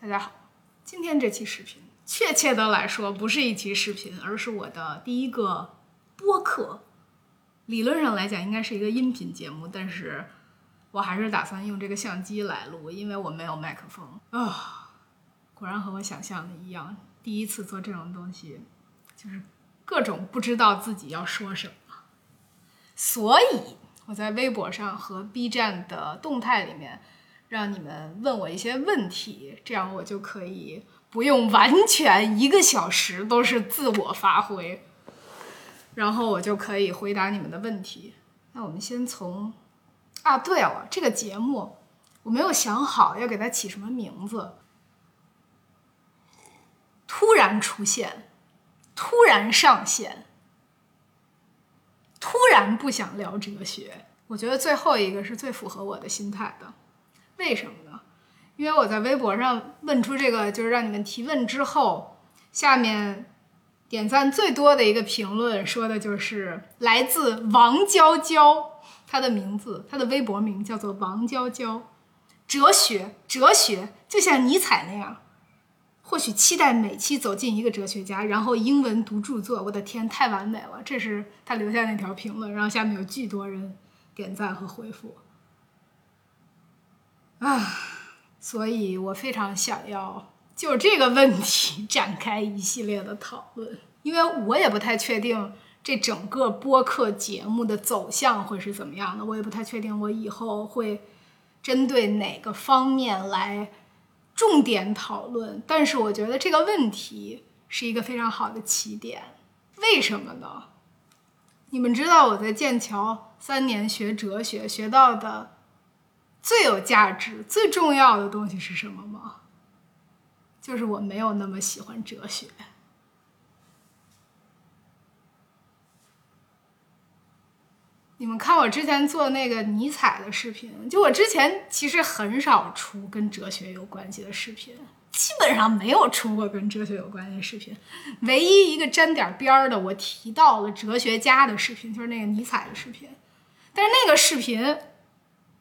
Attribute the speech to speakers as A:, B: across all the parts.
A: 大家好，今天这期视频，确切的来说不是一期视频，而是我的第一个播客。理论上来讲，应该是一个音频节目，但是我还是打算用这个相机来录，因为我没有麦克风啊。果然和我想象的一样，第一次做这种东西，就是各种不知道自己要说什么。所以我在微博上和 B 站的动态里面。让你们问我一些问题，这样我就可以不用完全一个小时都是自我发挥，然后我就可以回答你们的问题。那我们先从啊，对了，这个节目我没有想好要给它起什么名字，突然出现，突然上线，突然不想聊哲学。我觉得最后一个是最符合我的心态的。为什么呢？因为我在微博上问出这个，就是让你们提问之后，下面点赞最多的一个评论，说的就是来自王娇娇，她的名字，她的微博名叫做王娇娇。哲学，哲学就像尼采那样，或许期待每期走进一个哲学家，然后英文读著作。我的天，太完美了！这是他留下那条评论，然后下面有巨多人点赞和回复。啊，所以我非常想要就这个问题展开一系列的讨论，因为我也不太确定这整个播客节目的走向会是怎么样的，我也不太确定我以后会针对哪个方面来重点讨论。但是我觉得这个问题是一个非常好的起点，为什么呢？你们知道我在剑桥三年学哲学学到的。最有价值、最重要的东西是什么吗？就是我没有那么喜欢哲学。你们看我之前做那个尼采的视频，就我之前其实很少出跟哲学有关系的视频，基本上没有出过跟哲学有关系的视频。唯一一个沾点边儿的，我提到了哲学家的视频，就是那个尼采的视频。但是那个视频。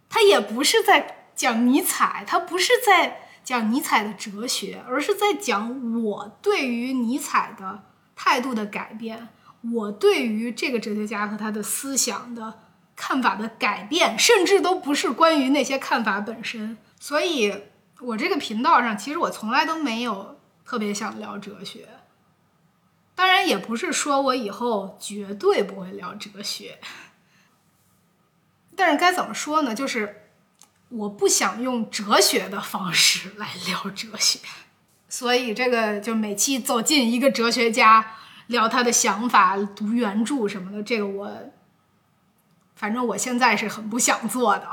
A: 他也不是在讲尼采，他不是在讲尼采的哲学，而是在讲我对于尼采的态度的改变，我对于这个哲学家和他的思想的看法的改变，甚至都不是关于那些看法本身。所以，我这个频道上其实我从来都没有特别想聊哲学，当然也不是说我以后绝对不会聊哲学。但是该怎么说呢？就是我不想用哲学的方式来聊哲学，所以这个就每期走进一个哲学家，聊他的想法，读原著什么的，这个我反正我现在是很不想做的。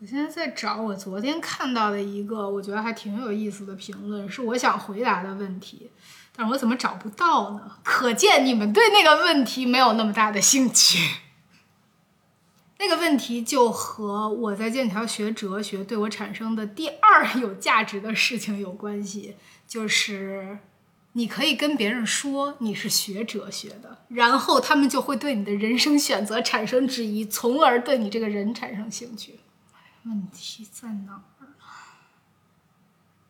A: 我现在在找我昨天看到的一个我觉得还挺有意思的评论，是我想回答的问题，但是我怎么找不到呢？可见你们对那个问题没有那么大的兴趣。那个问题就和我在剑桥学哲学对我产生的第二 有价值的事情有关系，就是你可以跟别人说你是学哲学的，然后他们就会对你的人生选择产生质疑，从而对你这个人产生兴趣。问题在哪儿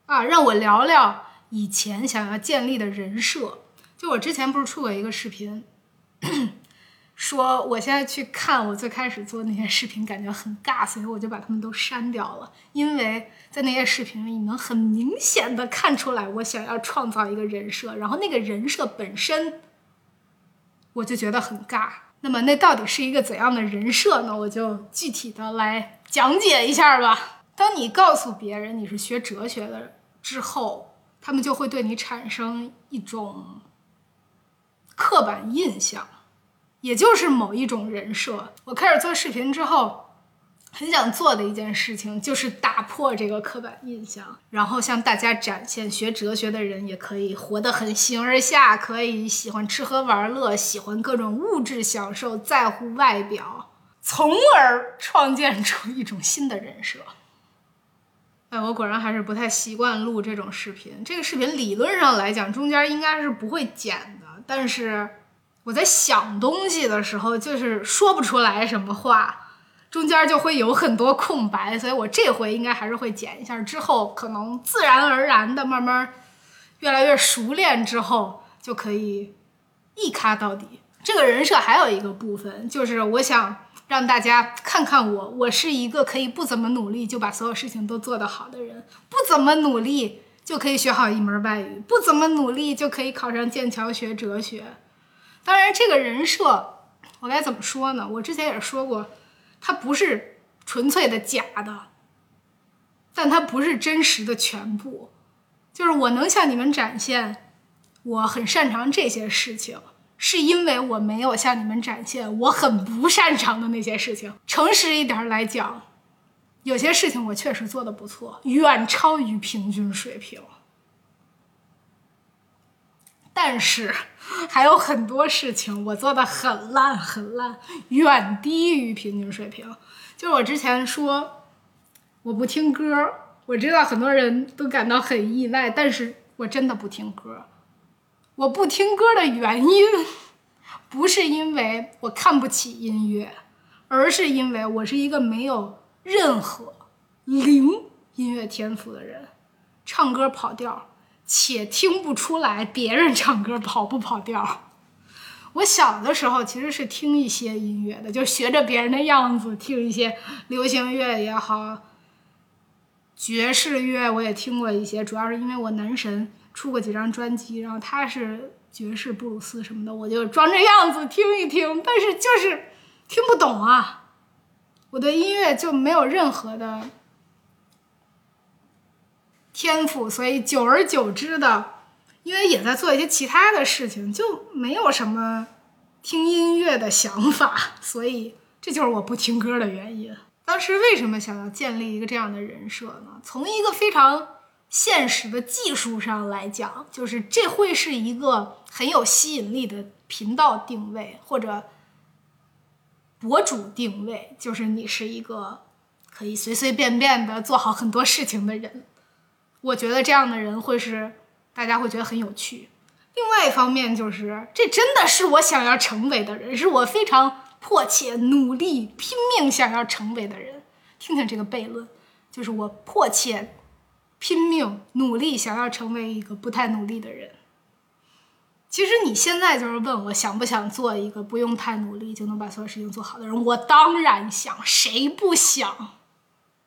A: 啊？让我聊聊以前想要建立的人设。就我之前不是出过一个视频。说我现在去看我最开始做那些视频，感觉很尬，所以我就把他们都删掉了。因为在那些视频里，你能很明显的看出来我想要创造一个人设，然后那个人设本身我就觉得很尬。那么那到底是一个怎样的人设呢？我就具体的来讲解一下吧。当你告诉别人你是学哲学的之后，他们就会对你产生一种刻板印象。也就是某一种人设。我开始做视频之后，很想做的一件事情就是打破这个刻板印象，然后向大家展现学哲学的人也可以活得很形而下，可以喜欢吃喝玩乐，喜欢各种物质享受，在乎外表，从而创建出一种新的人设。哎，我果然还是不太习惯录这种视频。这个视频理论上来讲，中间应该是不会剪的，但是。我在想东西的时候，就是说不出来什么话，中间就会有很多空白，所以我这回应该还是会剪一下，之后可能自然而然的慢慢越来越熟练之后就可以一咖到底。这个人设还有一个部分，就是我想让大家看看我，我是一个可以不怎么努力就把所有事情都做得好的人，不怎么努力就可以学好一门外语，不怎么努力就可以考上剑桥学哲学。当然，这个人设我该怎么说呢？我之前也说过。它不是纯粹的假的，但它不是真实的全部。就是我能向你们展现我很擅长这些事情，是因为我没有向你们展现我很不擅长的那些事情。诚实一点来讲，有些事情我确实做的不错，远超于平均水平。但是还有很多事情我做的很烂很烂，远低于平均水平。就是我之前说我不听歌，我知道很多人都感到很意外，但是我真的不听歌。我不听歌的原因不是因为我看不起音乐，而是因为我是一个没有任何零音乐天赋的人，唱歌跑调。且听不出来别人唱歌跑不跑调。我小的时候其实是听一些音乐的，就学着别人的样子听一些流行乐也好，爵士乐我也听过一些，主要是因为我男神出过几张专辑，然后他是爵士、布鲁斯什么的，我就装着样子听一听，但是就是听不懂啊。我对音乐就没有任何的。天赋，所以久而久之的，因为也在做一些其他的事情，就没有什么听音乐的想法，所以这就是我不听歌的原因。当时为什么想要建立一个这样的人设呢？从一个非常现实的技术上来讲，就是这会是一个很有吸引力的频道定位或者博主定位，就是你是一个可以随随便便的做好很多事情的人。我觉得这样的人会是大家会觉得很有趣。另外一方面，就是这真的是我想要成为的人，是我非常迫切、努力、拼命想要成为的人。听听这个悖论，就是我迫切、拼命、努力想要成为一个不太努力的人。其实你现在就是问我想不想做一个不用太努力就能把所有事情做好的人，我当然想，谁不想？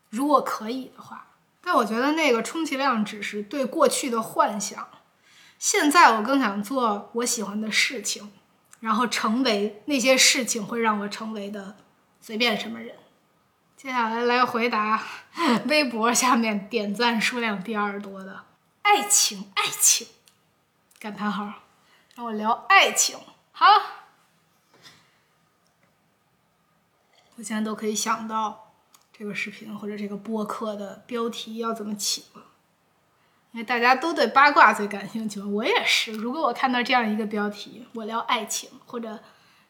A: 如果可以的话。但我觉得那个充其量只是对过去的幻想，现在我更想做我喜欢的事情，然后成为那些事情会让我成为的随便什么人。接下来来回答微博下面点赞数量第二多的爱情，爱情感叹号，让我聊爱情。好，我现在都可以想到。这个视频或者这个播客的标题要怎么起了？因为大家都对八卦最感兴趣，我也是。如果我看到这样一个标题，我聊爱情或者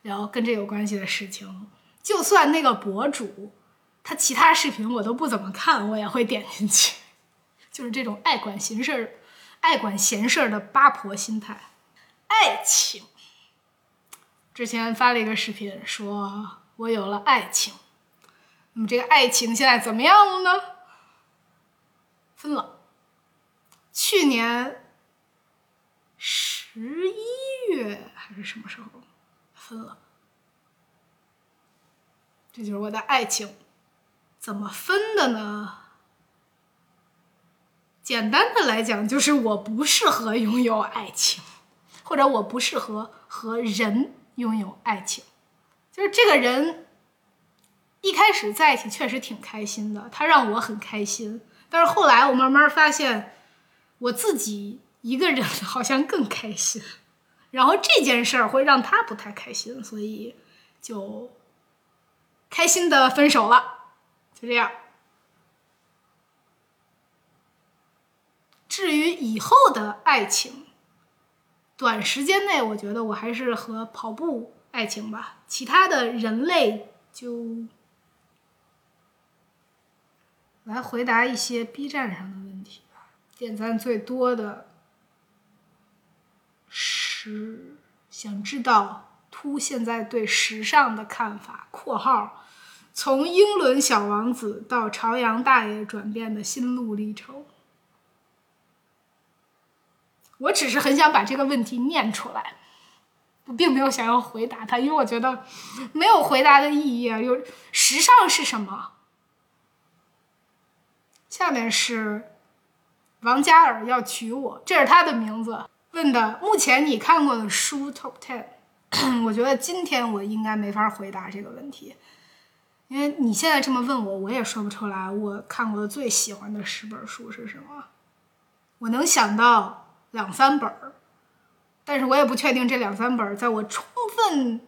A: 聊跟这有关系的事情，就算那个博主他其他视频我都不怎么看，我也会点进去。就是这种爱管闲事儿、爱管闲事儿的八婆心态。爱情，之前发了一个视频，说我有了爱情。那么这个爱情现在怎么样了呢？分了。去年十一月还是什么时候分了？这就是我的爱情，怎么分的呢？简单的来讲，就是我不适合拥有爱情，或者我不适合和人拥有爱情，就是这个人。一开始在一起确实挺开心的，他让我很开心。但是后来我慢慢发现，我自己一个人 好像更开心，然后这件事儿会让他不太开心，所以就开心的分手了，就这样。至于以后的爱情，短时间内我觉得我还是和跑步爱情吧，其他的人类就。来回答一些 B 站上的问题吧。点赞最多的是想知道秃现在对时尚的看法（括号从英伦小王子到朝阳大爷转变的心路历程。我只是很想把这个问题念出来，我并没有想要回答他，因为我觉得没有回答的意义啊。有时尚是什么？下面是王嘉尔要娶我，这是他的名字。问的目前你看过的书 Top Ten，我觉得今天我应该没法回答这个问题，因为你现在这么问我，我也说不出来我看过的最喜欢的十本书是什么。我能想到。两三本儿，但是我也不确定这两三本儿在我充分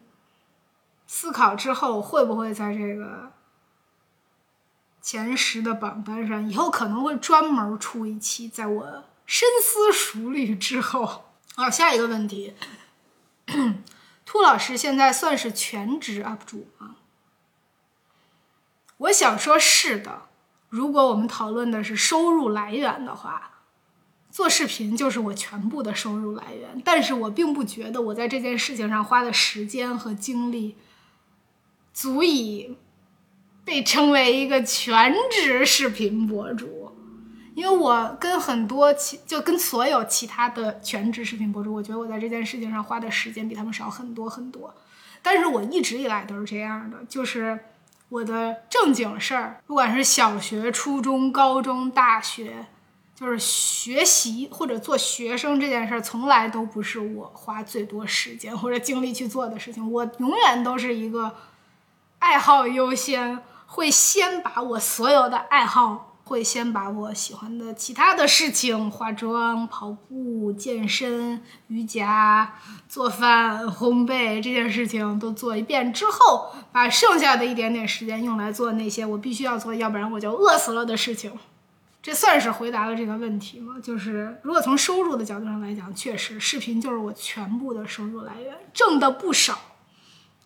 A: 思考之后会不会在这个前十的榜单上。以后可能会专门出一期，在我深思熟虑之后。好，下一个问题，兔老师现在算是全职 UP 主吗？我想说是的。如果我们讨论的是收入来源的话。做视频就是我全部的收入来源，但是我并不觉得我在这件事情上花的时间和精力足以被称为一个全职视频博主，因为我跟很多其就跟所有其他的全职视频博主，我觉得我在这件事情上花的时间比他们少很多很多，但是我一直以来都是这样的，就是我的正经事儿，不管是小学、初中、高中、大学。就是学习或者做学生这件事儿，从来都不是我花最多时间或者精力去做的事情。我永远都是一个爱好优先，会先把我所有的爱好，会先把我喜欢的其他的事情，化妆、跑步、健身、瑜伽、做饭、烘焙这件事情都做一遍之后，把剩下的一点点时间用来做那些我必须要做，要不然我就饿死了的事情。这算是回答了这个问题吗？就是如果从收入的角度上来讲，确实视频就是我全部的收入来源，挣的不少，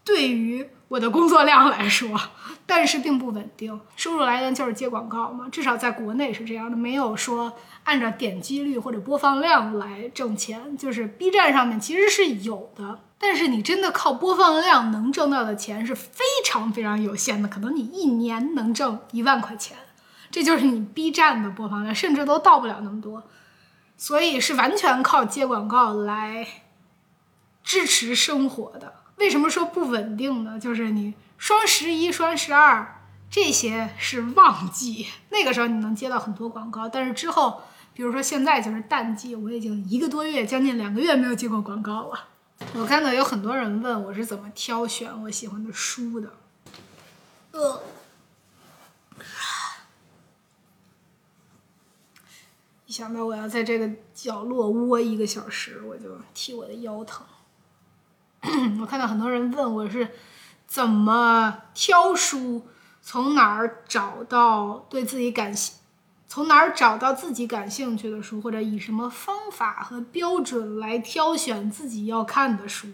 A: 对于我的工作量来说，但是并不稳定。收入来源就是接广告嘛，至少在国内是这样的，没有说按照点击率或者播放量来挣钱。就是 B 站上面其实是有的，但是你真的靠播放量能挣到的钱是非常非常有限的，可能你一年能挣一万块钱。这就是你 B 站的播放量，甚至都到不了那么多，所以是完全靠接广告来支持生活的。为什么说不稳定呢？就是你双十一、双十二这些是旺季，那个时候你能接到很多广告，但是之后，比如说现在就是淡季，我已经一个多月、将近两个月没有接过广告了。我看到有很多人问我是怎么挑选我喜欢的书的，呃。想到我要在这个角落窝一个小时，我就替我的腰疼。我看到很多人问我是怎么挑书，从哪儿找到对自己感兴，从哪儿找到自己感兴趣的书，或者以什么方法和标准来挑选自己要看的书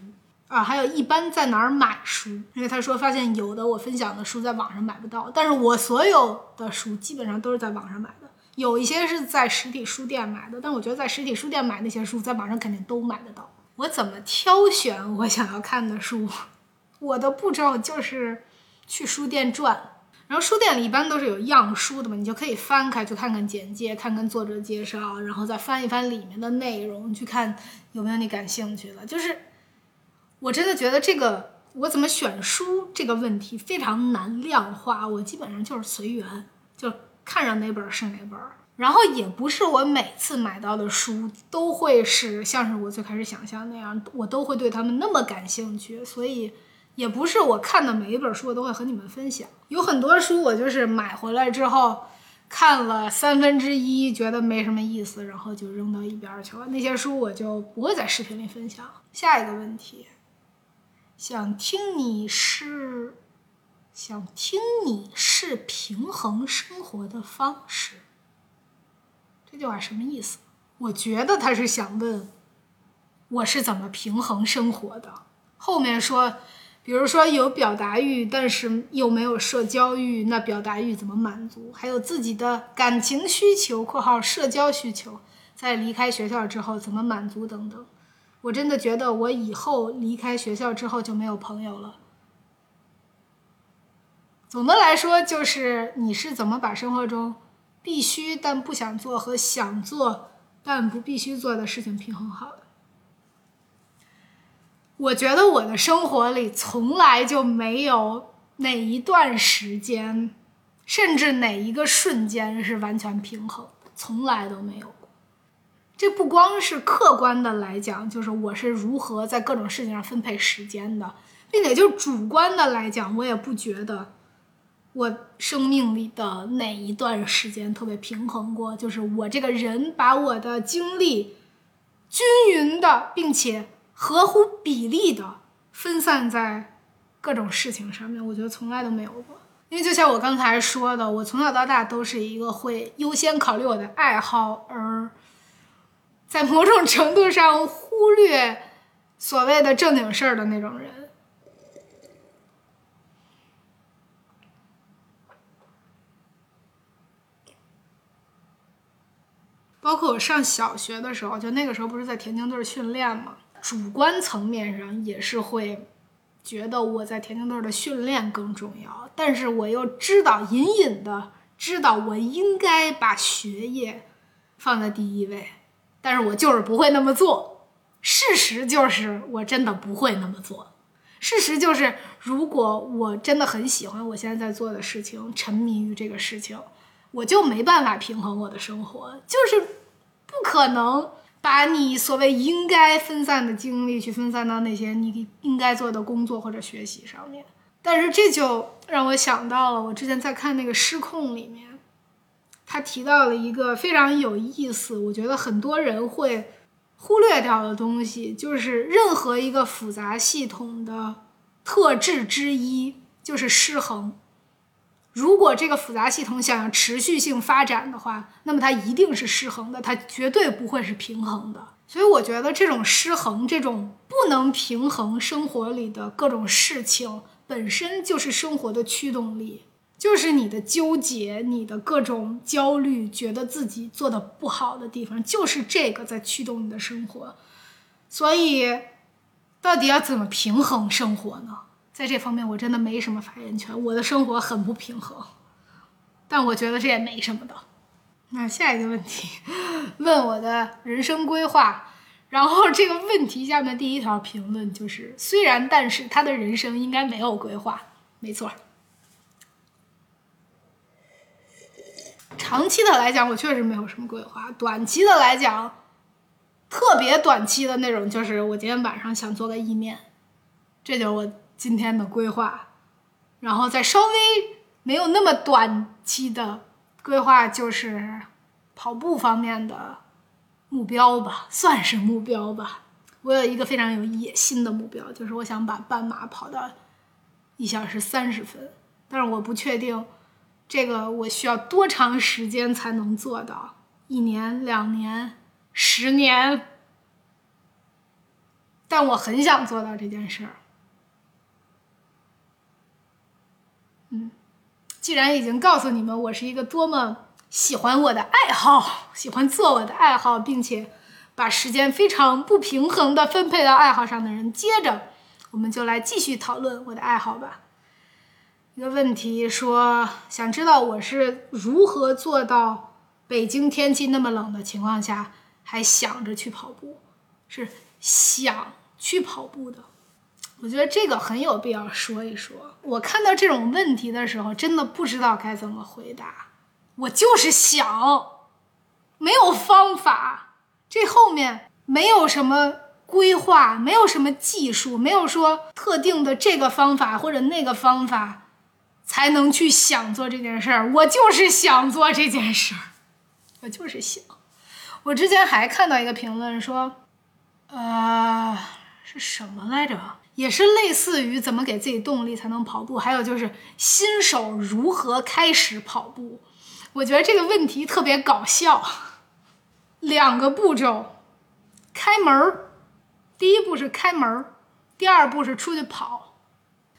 A: 啊？还有一般在哪儿买书？因为他说发现有的我分享的书在网上买不到，但是我所有的书基本上都是在网上买的。有一些是在实体书店买的，但我觉得在实体书店买那些书，在网上肯定都买得到。我怎么挑选我想要看的书？我的步骤就是去书店转，然后书店里一般都是有样书的嘛，你就可以翻开去看看简介，看看作者介绍，然后再翻一翻里面的内容，去看有没有你感兴趣的。就是我真的觉得这个我怎么选书这个问题非常难量化，我基本上就是随缘，就。看上哪本是哪本，然后也不是我每次买到的书都会是像是我最开始想象那样，我都会对他们那么感兴趣，所以也不是我看的每一本书我都会和你们分享。有很多书我就是买回来之后看了三分之一，觉得没什么意思，然后就扔到一边去了。那些书我就不会在视频里分享。下一个问题，想听你是。想听你是平衡生活的方式，这句话什么意思？我觉得他是想问我是怎么平衡生活的。后面说，比如说有表达欲，但是又没有社交欲，那表达欲怎么满足？还有自己的感情需求（括号社交需求）在离开学校之后怎么满足等等。我真的觉得我以后离开学校之后就没有朋友了。总的来说，就是你是怎么把生活中必须但不想做和想做但不必须做的事情平衡好了。我觉得我的生活里从来就没有哪一段时间，甚至哪一个瞬间是完全平衡，从来都没有过。这不光是客观的来讲，就是我是如何在各种事情上分配时间的，并且就主观的来讲，我也不觉得。我生命里的哪一段时间特别平衡过？就是我这个人把我的精力均匀的，并且合乎比例的分散在各种事情上面。我觉得从来都没有过。因为就像我刚才说的，我从小到大都是一个会优先考虑我的爱好，而在某种程度上忽略所谓的正经事儿的那种人。包括我上小学的时候，就那个时候不是在田径队训练嘛，主观层面上也是会觉得我在田径队的训练更重要，但是我又知道隐隐的知道我应该把学业放在第一位，但是我就是不会那么做。事实就是我真的不会那么做。事实就是，如果我真的很喜欢我现在在做的事情，沉迷于这个事情。我就没办法平衡我的生活，就是不可能把你所谓应该分散的精力去分散到那些你应该做的工作或者学习上面。但是这就让我想到了，我之前在看那个《失控》里面，他提到了一个非常有意思，我觉得很多人会忽略掉的东西，就是任何一个复杂系统的特质之一就是失衡。如果这个复杂系统想要持续性发展的话，那么它一定是失衡的，它绝对不会是平衡的。所以我觉得这种失衡、这种不能平衡生活里的各种事情，本身就是生活的驱动力，就是你的纠结、你的各种焦虑，觉得自己做的不好的地方，就是这个在驱动你的生活。所以，到底要怎么平衡生活呢？在这方面，我真的没什么发言权。我的生活很不平衡，但我觉得这也没什么的。那下一个问题，问我的人生规划。然后这个问题下面第一条评论就是：虽然，但是他的人生应该没有规划。没错，长期的来讲，我确实没有什么规划。短期的来讲，特别短期的那种，就是我今天晚上想做个意面，这就是我。今天的规划，然后再稍微没有那么短期的规划，就是跑步方面的目标吧，算是目标吧。我有一个非常有野心的目标，就是我想把半马跑到一小时三十分，但是我不确定这个我需要多长时间才能做到，一年、两年、十年，但我很想做到这件事儿。嗯，既然已经告诉你们我是一个多么喜欢我的爱好，喜欢做我的爱好，并且把时间非常不平衡的分配到爱好上的人，接着我们就来继续讨论我的爱好吧。一个问题说，想知道我是如何做到北京天气那么冷的情况下还想着去跑步，是想去跑步的。我觉得这个很有必要说一说。我看到这种问题的时候，真的不知道该怎么回答。我就是想，没有方法，这后面没有什么规划，没有什么技术，没有说特定的这个方法或者那个方法才能去想做这件事儿。我就是想做这件事儿，我就是想。我之前还看到一个评论说，呃，是什么来着？也是类似于怎么给自己动力才能跑步，还有就是新手如何开始跑步。我觉得这个问题特别搞笑。两个步骤，开门儿，第一步是开门儿，第二步是出去跑。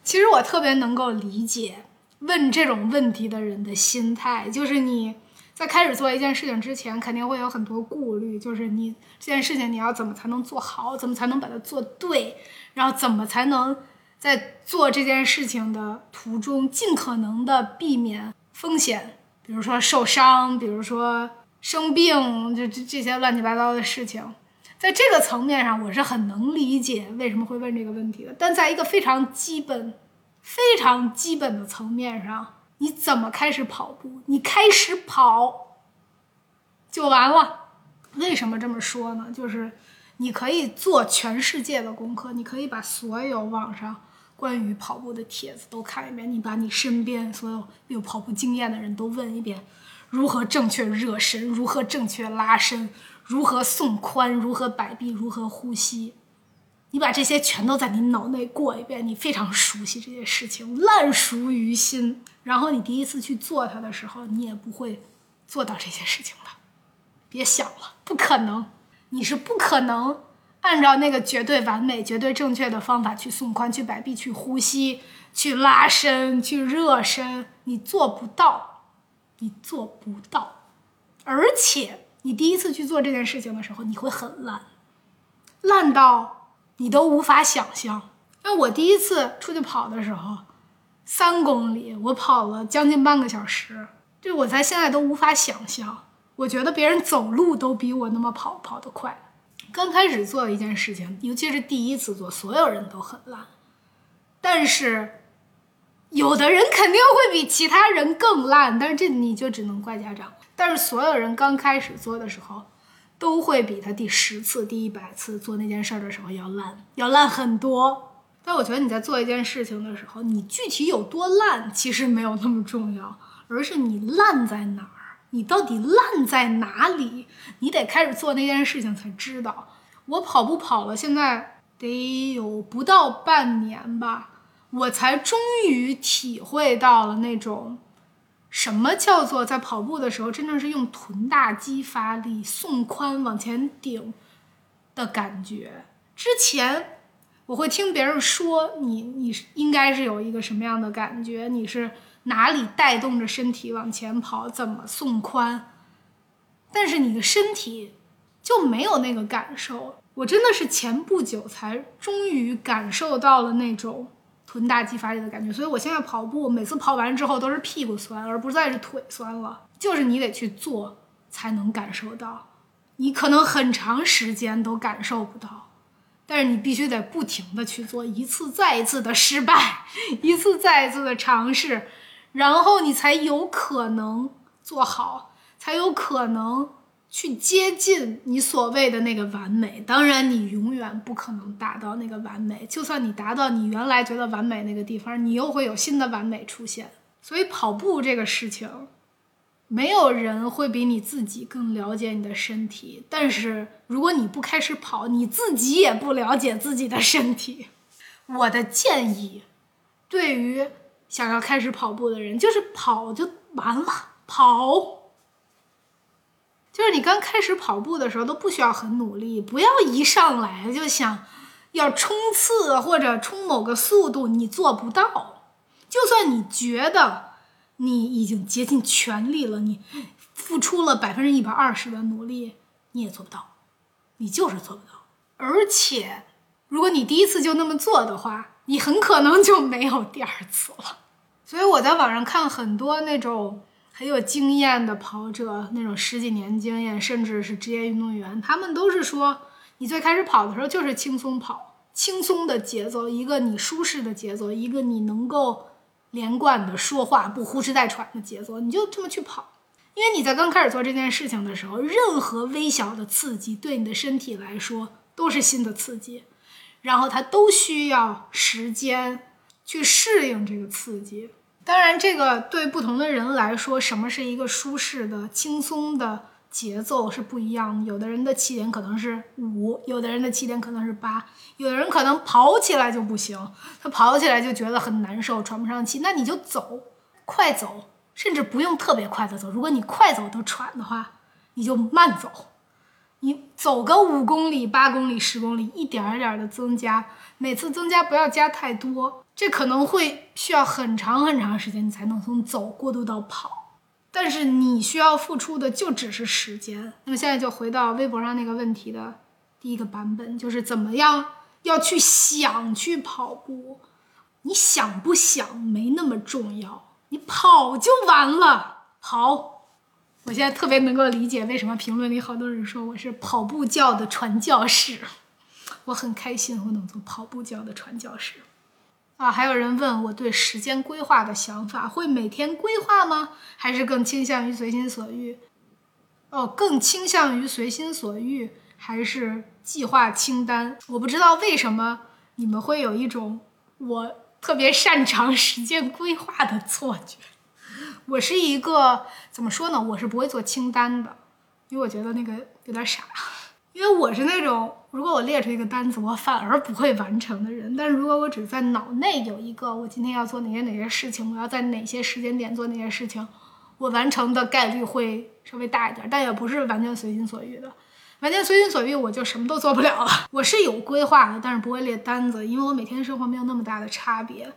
A: 其实我特别能够理解问这种问题的人的心态，就是你在开始做一件事情之前，肯定会有很多顾虑，就是你这件事情你要怎么才能做好，怎么才能把它做对。然后怎么才能在做这件事情的途中，尽可能的避免风险，比如说受伤，比如说生病，就这这些乱七八糟的事情。在这个层面上，我是很能理解为什么会问这个问题的。但在一个非常基本、非常基本的层面上，你怎么开始跑步？你开始跑就完了。为什么这么说呢？就是你可以做全世界的功课，你可以把所有网上关于跑步的帖子都看一遍，你把你身边所有有跑步经验的人都问一遍，如何正确热身，如何正确拉伸。如何送髋？如何摆臂？如何呼吸？你把这些全都在你脑内过一遍，你非常熟悉这些事情，烂熟于心。然后你第一次去做它的时候，你也不会做到这些事情的。别想了，不可能，你是不可能按照那个绝对完美、绝对正确的方法去送髋、去摆臂、去呼吸、去拉伸、去热身，你做不到，你做不到，而且。你第一次去做这件事情的时候，你会很烂，烂到你都无法想象。那我第一次出去跑的时候，三公里，我跑了将近半个小时，这我在现在都无法想象。我觉得别人走路都比我那么跑跑得快。刚开始做一件事情，尤其是第一次做，所有人都很烂，但是。有的人肯定会比其他人更烂，但是这你就只能怪家长。但是所有人刚开始做的时候，都会比他第十次、第一百次做那件事的时候要烂，要烂很多。但我觉得你在做一件事情的时候，你具体有多烂其实没有那么重要，而是你烂在哪儿，你到底烂在哪里，你得开始做那件事情才知道。我跑步跑了，现在得有不到半年吧。我才终于体会到了那种什么叫做在跑步的时候真正是用臀大肌发力、送髋往前顶的感觉。之前我会听别人说你你应该是有一个什么样的感觉，你是哪里带动着身体往前跑，怎么送髋，但是你的身体就没有那个感受。我真的是前不久才终于感受到了那种。臀大肌发力的感觉，所以我现在跑步，每次跑完之后都是屁股酸，而不再是腿酸了。就是你得去做才能感受到，你可能很长时间都感受不到，但是你必须得不停的去做，一次再一次的失败，一次再一次的尝试，然后你才有可能做好，才有可能。去接近你所谓的那个完美，当然你永远不可能达到那个完美。就算你达到你原来觉得完美那个地方，你又会有新的完美出现。所以跑步这个事情，没有人会比你自己更了解你的身体。但是如果你不开始跑，你自己也不了解自己的身体。我的建议，对于想要开始跑步的人，就是跑就完了，跑。就是你刚开始跑步的时候都不需要很努力，不要一上来就想要冲刺或者冲某个速度，你做不到。就算你觉得你已经竭尽全力了，你付出了百分之一百二十的努力，你也做不到，你就是做不到。而且，如果你第一次就那么做的话，你很可能就没有第二次了。所以我在网上看很多那种。很有经验的跑者，那种十几年经验，甚至是职业运动员，他们都是说，你最开始跑的时候就是轻松跑，轻松的节奏，一个你舒适的节奏，一个你能够连贯的说话不呼哧带喘的节奏，你就这么去跑。因为你在刚开始做这件事情的时候，任何微小的刺激对你的身体来说都是新的刺激，然后它都需要时间去适应这个刺激。当然，这个对不同的人来说，什么是一个舒适的、轻松的节奏是不一样的。有的人的起点可能是五，有的人的起点可能是八，有的人可能跑起来就不行，他跑起来就觉得很难受，喘不上气。那你就走，快走，甚至不用特别快的走。如果你快走都喘的话，你就慢走，你走个五公里、八公里、十公里，一点儿一点儿的增加，每次增加不要加太多。这可能会需要很长很长时间，你才能从走过渡到跑，但是你需要付出的就只是时间。那么现在就回到微博上那个问题的第一个版本，就是怎么样要去想去跑步，你想不想没那么重要，你跑就完了。跑，我现在特别能够理解为什么评论里好多人说我是跑步教的传教士，我很开心我能做跑步教的传教士。啊，还有人问我对时间规划的想法，会每天规划吗？还是更倾向于随心所欲？哦，更倾向于随心所欲，还是计划清单？我不知道为什么你们会有一种我特别擅长时间规划的错觉。我是一个怎么说呢？我是不会做清单的，因为我觉得那个有点傻。因为我是那种，如果我列出一个单子，我反而不会完成的人。但是如果我只在脑内有一个，我今天要做哪些哪些事情，我要在哪些时间点做哪些事情，我完成的概率会稍微大一点。但也不是完全随心所欲的，完全随心所欲我就什么都做不了了。我是有规划的，但是不会列单子，因为我每天生活没有那么大的差别。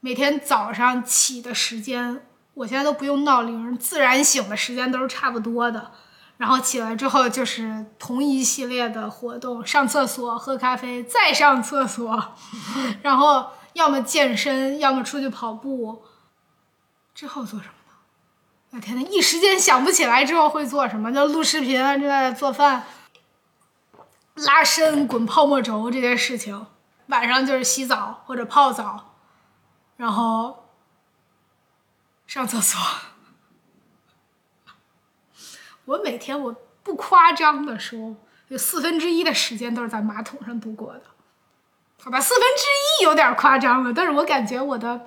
A: 每天早上起的时间，我现在都不用闹铃，自然醒的时间都是差不多的。然后起来之后就是同一系列的活动：上厕所、喝咖啡、再上厕所，然后要么健身，要么出去跑步。之后做什么呢？我天呐，一时间想不起来之后会做什么，就录视频啊，之类的，做饭、拉伸、滚泡沫轴这些事情。晚上就是洗澡或者泡澡，然后上厕所。我每天我不夸张的说，有四分之一的时间都是在马桶上度过的，好吧，四分之一有点夸张了，但是我感觉我的，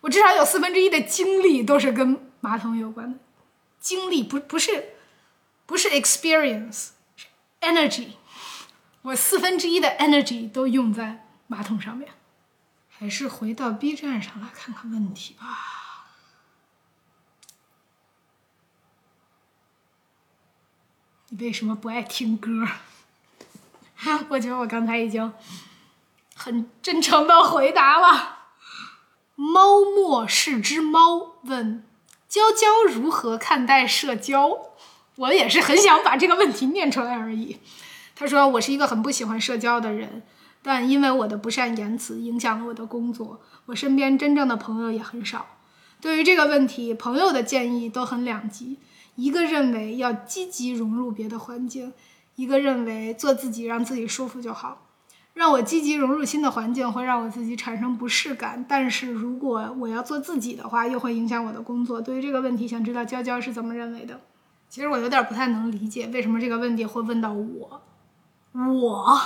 A: 我至少有四分之一的精力都是跟马桶有关的，精力不不是不是 experience，是 energy，我四分之一的 energy 都用在马桶上面，还是回到 B 站上来看看问题吧。为什么不爱听歌？我觉得我刚才已经很真诚的回答了。猫莫是只猫问：娇娇如何看待社交？我也是很想把这个问题念出来而已。他说：“我是一个很不喜欢社交的人，但因为我的不善言辞影响了我的工作，我身边真正的朋友也很少。对于这个问题，朋友的建议都很两极。”一个认为要积极融入别的环境，一个认为做自己让自己舒服就好。让我积极融入新的环境会让我自己产生不适感，但是如果我要做自己的话，又会影响我的工作。对于这个问题，想知道娇娇是怎么认为的？其实我有点不太能理解，为什么这个问题会问到我？我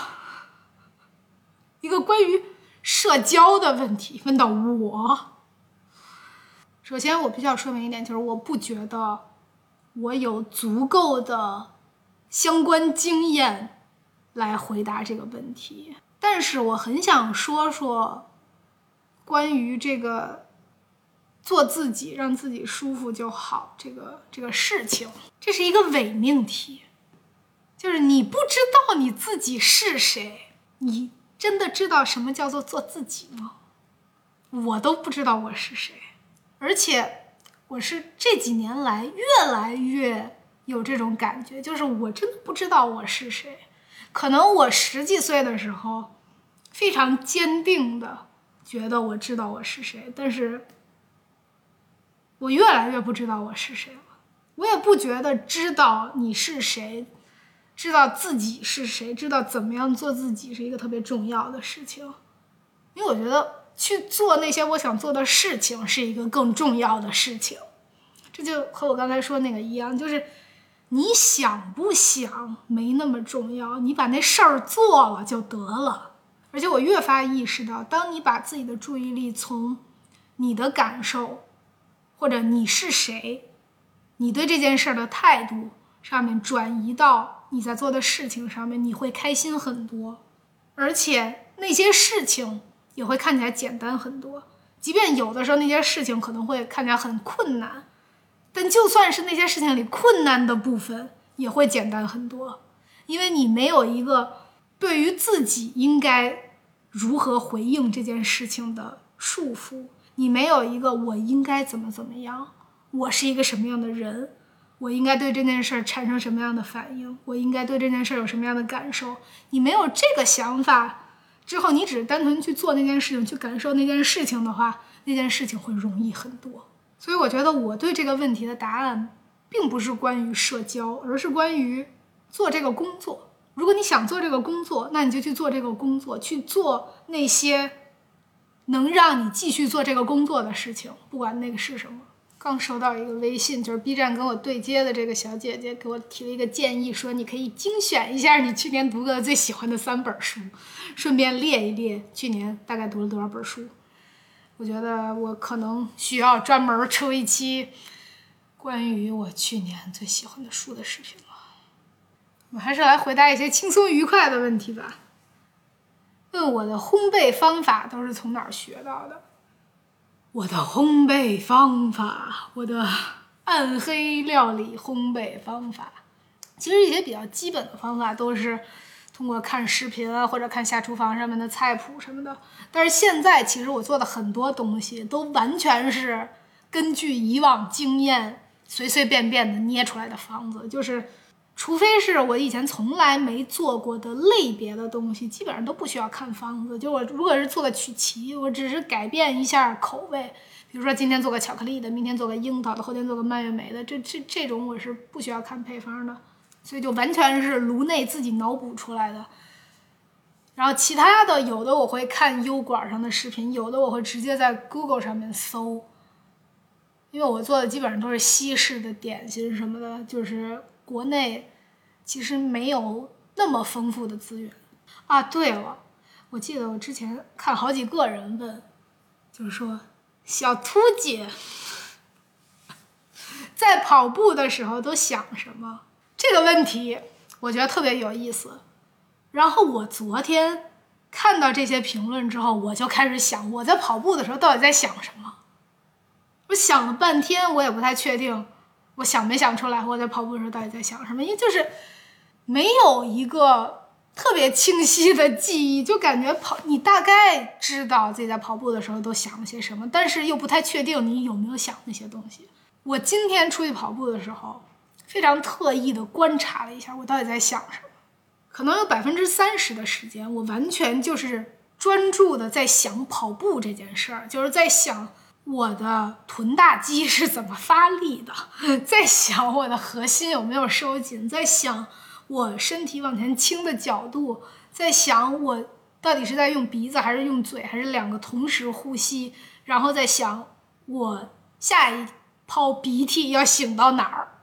A: 一个关于社交的问题问到我。首先，我必须要说明一点，就是我不觉得。我有足够的相关经验来回答这个问题，但是我很想说说关于这个做自己让自己舒服就好这个这个事情，这是一个伪命题，就是你不知道你自己是谁，你真的知道什么叫做做自己吗？我都不知道我是谁，而且。我是这几年来越来越有这种感觉，就是我真的不知道我是谁。可能我十几岁的时候非常坚定的觉得我知道我是谁，但是我越来越不知道我是谁了。我也不觉得知道你是谁，知道自己是谁，知道怎么样做自己是一个特别重要的事情，因为我觉得。去做那些我想做的事情是一个更重要的事情，这就和我刚才说那个一样，就是你想不想没那么重要，你把那事儿做了就得了。而且我越发意识到，当你把自己的注意力从你的感受或者你是谁，你对这件事儿的态度上面转移到你在做的事情上面，你会开心很多，而且那些事情。也会看起来简单很多，即便有的时候那些事情可能会看起来很困难，但就算是那些事情里困难的部分，也会简单很多，因为你没有一个对于自己应该如何回应这件事情的束缚，你没有一个我应该怎么怎么样，我是一个什么样的人，我应该对这件事产生什么样的反应，我应该对这件事有什么样的感受，你没有这个想法。之后你只是单纯去做那件事情，去感受那件事情的话，那件事情会容易很多。所以我觉得我对这个问题的答案，并不是关于社交，而是关于做这个工作。如果你想做这个工作，那你就去做这个工作，去做那些能让你继续做这个工作的事情，不管那个是什么。刚收到一个微信，就是 B 站跟我对接的这个小姐姐给我提了一个建议，说你可以精选一下你去年读过的最喜欢的三本书，顺便列一列去年大概读了多少本书。我觉得我可能需要专门出一期关于我去年最喜欢的书的视频了。我还是来回答一些轻松愉快的问题吧。问我的烘焙方法都是从哪儿学到的？我的烘焙方法，我的暗黑料理烘焙方法，其实一些比较基本的方法都是通过看视频啊，或者看下厨房上面的菜谱什么的。但是现在，其实我做的很多东西都完全是根据以往经验随随便便的捏出来的方子，就是。除非是我以前从来没做过的类别的东西，基本上都不需要看方子。就我如果是做个曲奇，我只是改变一下口味，比如说今天做个巧克力的，明天做个樱桃的，后天做个蔓越莓的，这这这种我是不需要看配方的，所以就完全是颅内自己脑补出来的。然后其他的有的我会看油管上的视频，有的我会直接在 Google 上面搜，因为我做的基本上都是西式的点心什么的，就是。国内其实没有那么丰富的资源啊。对了，我记得我之前看好几个人问，就是说小秃姐在跑步的时候都想什么？这个问题我觉得特别有意思。然后我昨天看到这些评论之后，我就开始想，我在跑步的时候到底在想什么？我想了半天，我也不太确定。我想没想出来，我在跑步的时候到底在想什么？因为就是没有一个特别清晰的记忆，就感觉跑你大概知道自己在跑步的时候都想了些什么，但是又不太确定你有没有想那些东西。我今天出去跑步的时候，非常特意的观察了一下，我到底在想什么。可能有百分之三十的时间，我完全就是专注的在想跑步这件事儿，就是在想。我的臀大肌是怎么发力的？在想我的核心有没有收紧，在想我身体往前倾的角度，在想我到底是在用鼻子还是用嘴，还是两个同时呼吸，然后在想我下一泡鼻涕要擤到哪儿？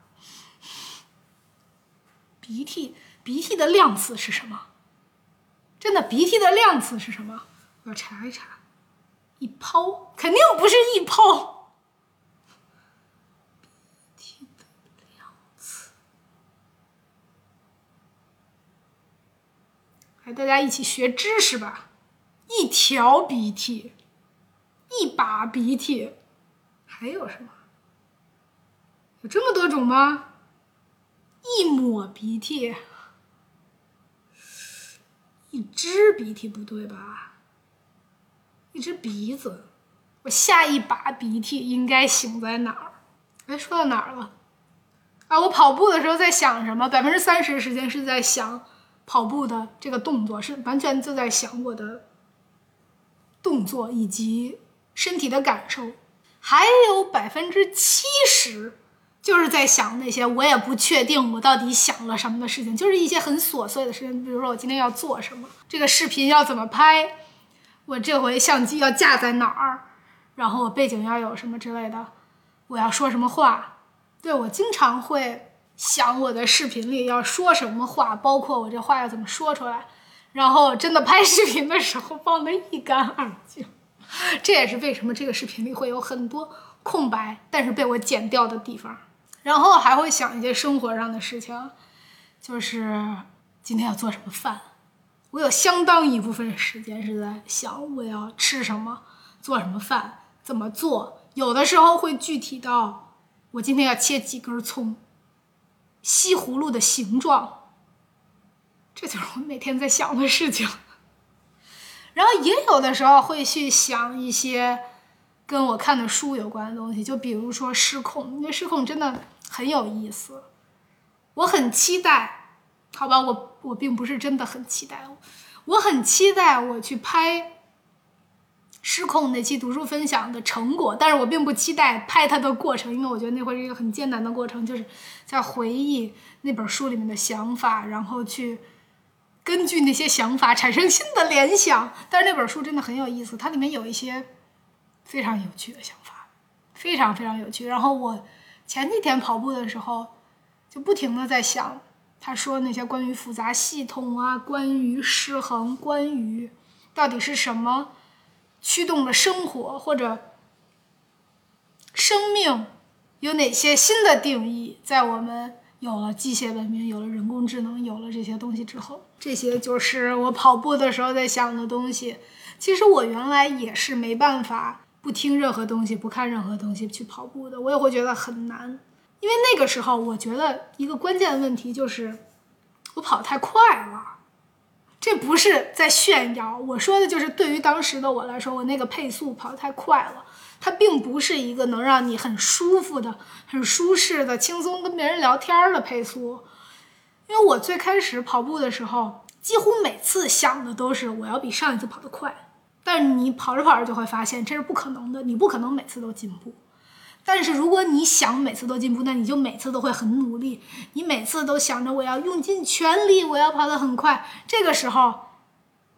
A: 鼻涕，鼻涕的量词是什么？真的，鼻涕的量词是什么？我要查一查。一抛肯定不是一抛，鼻涕的量词，来大家一起学知识吧。一条鼻涕，一把鼻涕，还有什么？有这么多种吗？一抹鼻涕，一支鼻涕不对吧？一只鼻子，我下一把鼻涕应该醒在哪儿？哎，说到哪儿了？啊，我跑步的时候在想什么？百分之三十时间是在想跑步的这个动作，是完全就在想我的动作以及身体的感受。还有百分之七十就是在想那些我也不确定我到底想了什么的事情，就是一些很琐碎的事情，比如说我今天要做什么，这个视频要怎么拍。我这回相机要架在哪儿？然后我背景要有什么之类的？我要说什么话？对我经常会想我的视频里要说什么话，包括我这话要怎么说出来。然后真的拍视频的时候忘得一干二净。这也是为什么这个视频里会有很多空白，但是被我剪掉的地方。然后还会想一些生活上的事情，就是今天要做什么饭。我有相当一部分时间是在想我要吃什么，做什么饭，怎么做。有的时候会具体到我今天要切几根葱，西葫芦的形状，这就是我每天在想的事情。然后也有的时候会去想一些跟我看的书有关的东西，就比如说《失控》，因为《失控》真的很有意思，我很期待。好吧，我我并不是真的很期待，我很期待我去拍。失控那期读书分享的成果，但是我并不期待拍它的过程，因为我觉得那会是一个很艰难的过程，就是在回忆那本书里面的想法，然后去根据那些想法产生新的联想。但是那本书真的很有意思，它里面有一些非常有趣的想法，非常非常有趣。然后我前几天跑步的时候，就不停的在想他说那些关于复杂系统啊，关于失衡，关于到底是什么。驱动了生活或者生命有哪些新的定义？在我们有了机械文明、有了人工智能、有了这些东西之后，这些就是我跑步的时候在想的东西。其实我原来也是没办法不听任何东西、不看任何东西去跑步的，我也会觉得很难。因为那个时候，我觉得一个关键的问题就是我跑太快了。这不是在炫耀，我说的就是对于当时的我来说，我那个配速跑太快了，它并不是一个能让你很舒服的、很舒适的、轻松跟别人聊天的配速。因为我最开始跑步的时候，几乎每次想的都是我要比上一次跑得快，但是你跑着跑着就会发现这是不可能的，你不可能每次都进步。但是如果你想每次都进步，那你就每次都会很努力。你每次都想着我要用尽全力，我要跑得很快。这个时候，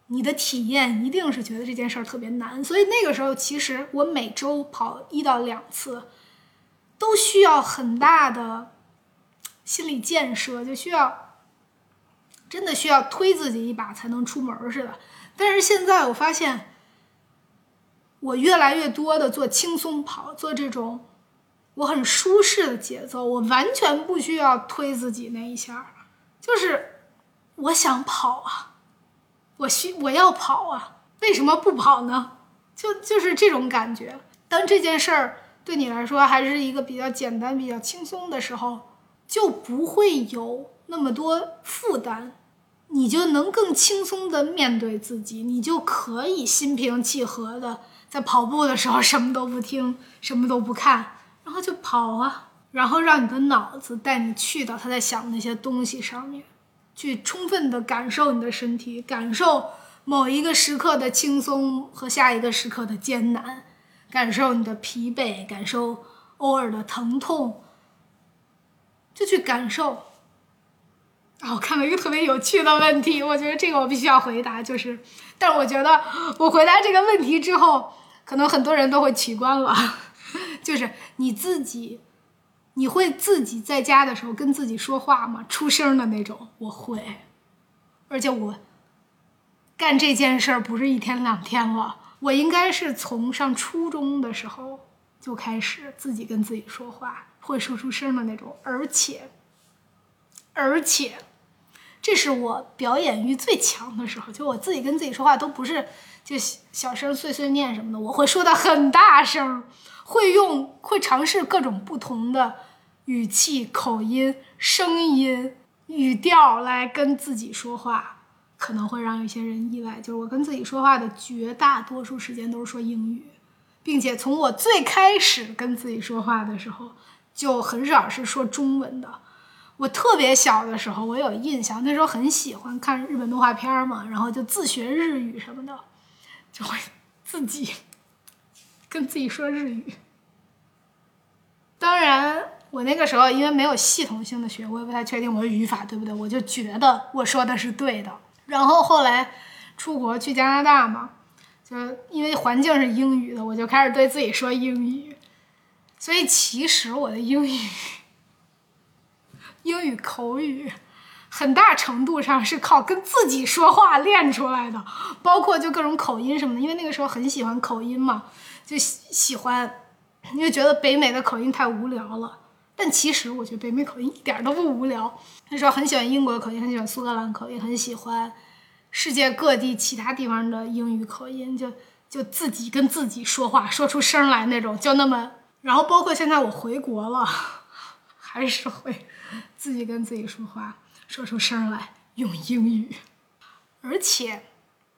A: 你的体验一定是觉得这件事儿特别难。所以那个时候，其实我每周跑一到两次，都需要很大的心理建设，就需要真的需要推自己一把才能出门似的。但是现在我发现，我越来越多的做轻松跑，做这种。我很舒适的节奏，我完全不需要推自己那一下，就是我想跑啊，我需我要跑啊，为什么不跑呢？就就是这种感觉。当这件事儿对你来说还是一个比较简单、比较轻松的时候，就不会有那么多负担，你就能更轻松的面对自己，你就可以心平气和的在跑步的时候什么都不听，什么都不看。然后就跑啊，然后让你的脑子带你去到他在想那些东西上面，去充分的感受你的身体，感受某一个时刻的轻松和下一个时刻的艰难，感受你的疲惫，感受偶尔的疼痛，就去感受。啊，我看到一个特别有趣的问题，我觉得这个我必须要回答，就是，但我觉得我回答这个问题之后，可能很多人都会取关了。就是你自己，你会自己在家的时候跟自己说话吗？出声的那种，我会，而且我干这件事儿不是一天两天了，我应该是从上初中的时候就开始自己跟自己说话，会说出声的那种，而且，而且，这是我表演欲最强的时候，就我自己跟自己说话都不是就小声碎碎念什么的，我会说的很大声。会用会尝试各种不同的语气、口音、声音、语调来跟自己说话，可能会让有些人意外。就是我跟自己说话的绝大多数时间都是说英语，并且从我最开始跟自己说话的时候，就很少是说中文的。我特别小的时候，我有印象，那时候很喜欢看日本动画片嘛，然后就自学日语什么的，就会自己。跟自己说日语。当然，我那个时候因为没有系统性的学，我也不太确定我的语法对不对，我就觉得我说的是对的。然后后来出国去加拿大嘛，就因为环境是英语的，我就开始对自己说英语。所以其实我的英语，英语口语。很大程度上是靠跟自己说话练出来的，包括就各种口音什么的。因为那个时候很喜欢口音嘛，就喜喜欢，因为觉得北美的口音太无聊了。但其实我觉得北美口音一点都不无聊。那时候很喜欢英国口音，很喜欢苏格兰口音，很喜欢世界各地其他地方的英语口音，就就自己跟自己说话，说出声来那种，就那么。然后包括现在我回国了，还是会自己跟自己说话。说出声来用英语，而且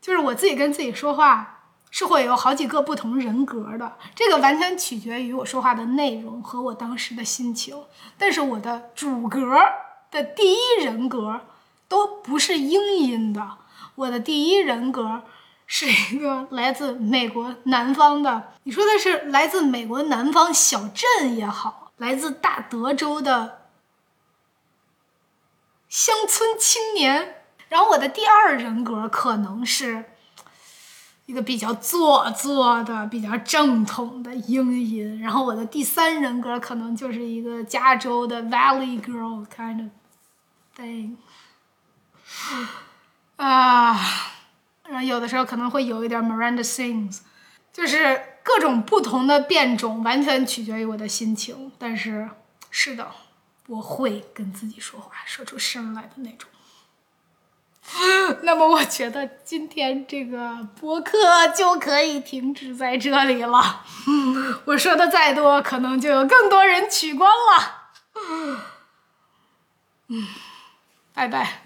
A: 就是我自己跟自己说话是会有好几个不同人格的，这个完全取决于我说话的内容和我当时的心情。但是我的主格的第一人格都不是英音的，我的第一人格是一个来自美国南方的，你说的是来自美国南方小镇也好，来自大德州的乡村青年。然后我的第二人格可能是一个比较做作的、比较正统的英音。然后我的第三人格可能就是一个加州的 Valley Girl kind of thing。啊，然后有的时候可能会有一点 Miranda Sings，就是各种不同的变种，完全取决于我的心情。但是，是的，我会跟自己说话，说出声来的那种。那么，我觉得今天这个播客就可以停止在这里了。我说的再多，可能就有更多人取关了。嗯，拜拜。